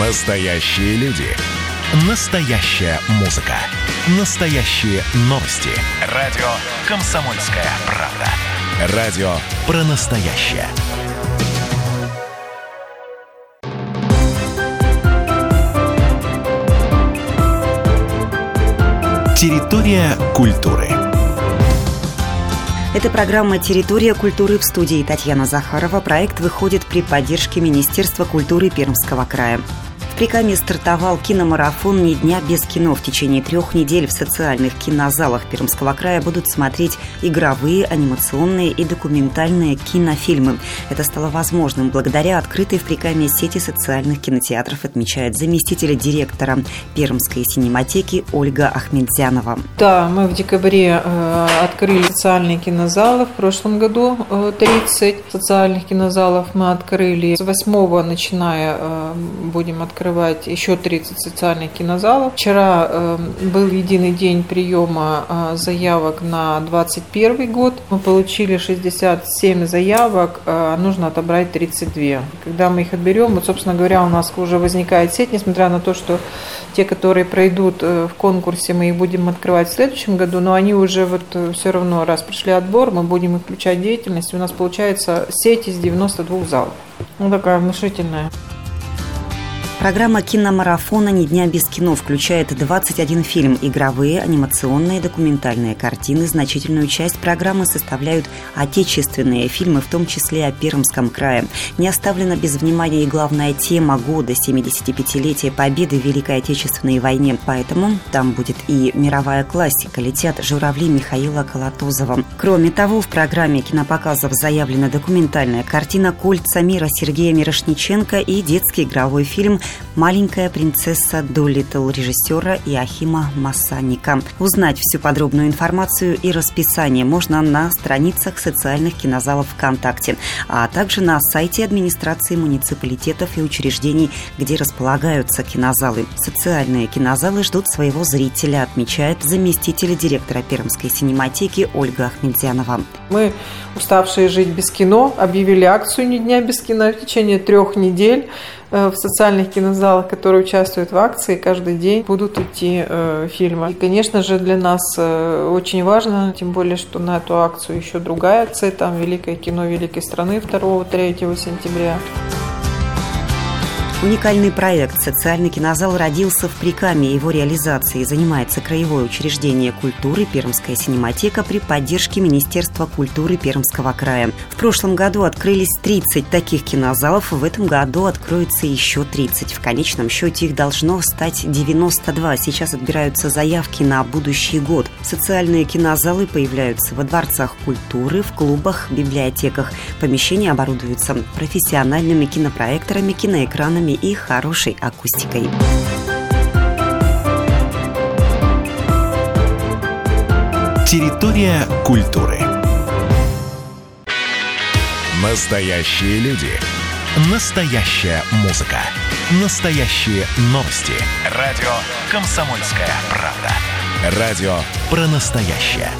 Настоящие люди. Настоящая музыка. Настоящие новости. Радио «Комсомольская правда». Радио про настоящее. Территория культуры. Это программа «Территория культуры» в студии Татьяна Захарова. Проект выходит при поддержке Министерства культуры Пермского края. Прикаме стартовал киномарафон «Ни дня без кино». В течение трех недель в социальных кинозалах Пермского края будут смотреть игровые, анимационные и документальные кинофильмы. Это стало возможным благодаря открытой в Прикаме сети социальных кинотеатров, отмечает заместитель директора Пермской синематеки Ольга Ахмедзянова. Да, мы в декабре э, открыли социальные кинозалы. В прошлом году э, 30 социальных кинозалов мы открыли. С 8 начиная э, будем открывать открывать еще 30 социальных кинозалов. Вчера э, был единый день приема э, заявок на 2021 год. Мы получили 67 заявок, э, нужно отобрать 32. Когда мы их отберем, вот, собственно говоря, у нас уже возникает сеть, несмотря на то, что те, которые пройдут э, в конкурсе, мы их будем открывать в следующем году, но они уже вот э, все равно, раз прошли отбор, мы будем их включать в деятельность. У нас получается сеть из 92 залов. Ну, такая внушительная. Программа киномарафона «Ни дня без кино» включает 21 фильм, игровые, анимационные, документальные картины. Значительную часть программы составляют отечественные фильмы, в том числе о Пермском крае. Не оставлена без внимания и главная тема года – 75-летие победы в Великой Отечественной войне. Поэтому там будет и мировая классика «Летят журавли» Михаила Колотозова. Кроме того, в программе кинопоказов заявлена документальная картина «Кольца мира» Сергея Мирошниченко и детский игровой фильм «Маленькая принцесса Долитл» режиссера Иохима Массаника. Узнать всю подробную информацию и расписание можно на страницах социальных кинозалов ВКонтакте, а также на сайте администрации муниципалитетов и учреждений, где располагаются кинозалы. Социальные кинозалы ждут своего зрителя, отмечает заместитель директора Пермской синематеки Ольга Ахмедзянова. Мы, уставшие жить без кино, объявили акцию «Ни дня без кино» в течение трех недель. Э, в социальных кинозалах, которые участвуют в акции, каждый день будут идти э, фильмы. И, конечно же, для нас э, очень важно, тем более, что на эту акцию еще другая акция, там «Великое кино великой страны» 2-3 сентября. Уникальный проект «Социальный кинозал» родился в Прикаме. Его реализацией занимается Краевое учреждение культуры «Пермская синематека» при поддержке Министерства культуры Пермского края. В прошлом году открылись 30 таких кинозалов, в этом году откроется еще 30. В конечном счете их должно стать 92. Сейчас отбираются заявки на будущий год. Социальные кинозалы появляются во дворцах культуры, в клубах, библиотеках. Помещения оборудуются профессиональными кинопроекторами, киноэкранами и хорошей акустикой. Территория культуры. Настоящие люди. Настоящая музыка. Настоящие новости. Радио «Комсомольская правда». Радио про настоящее.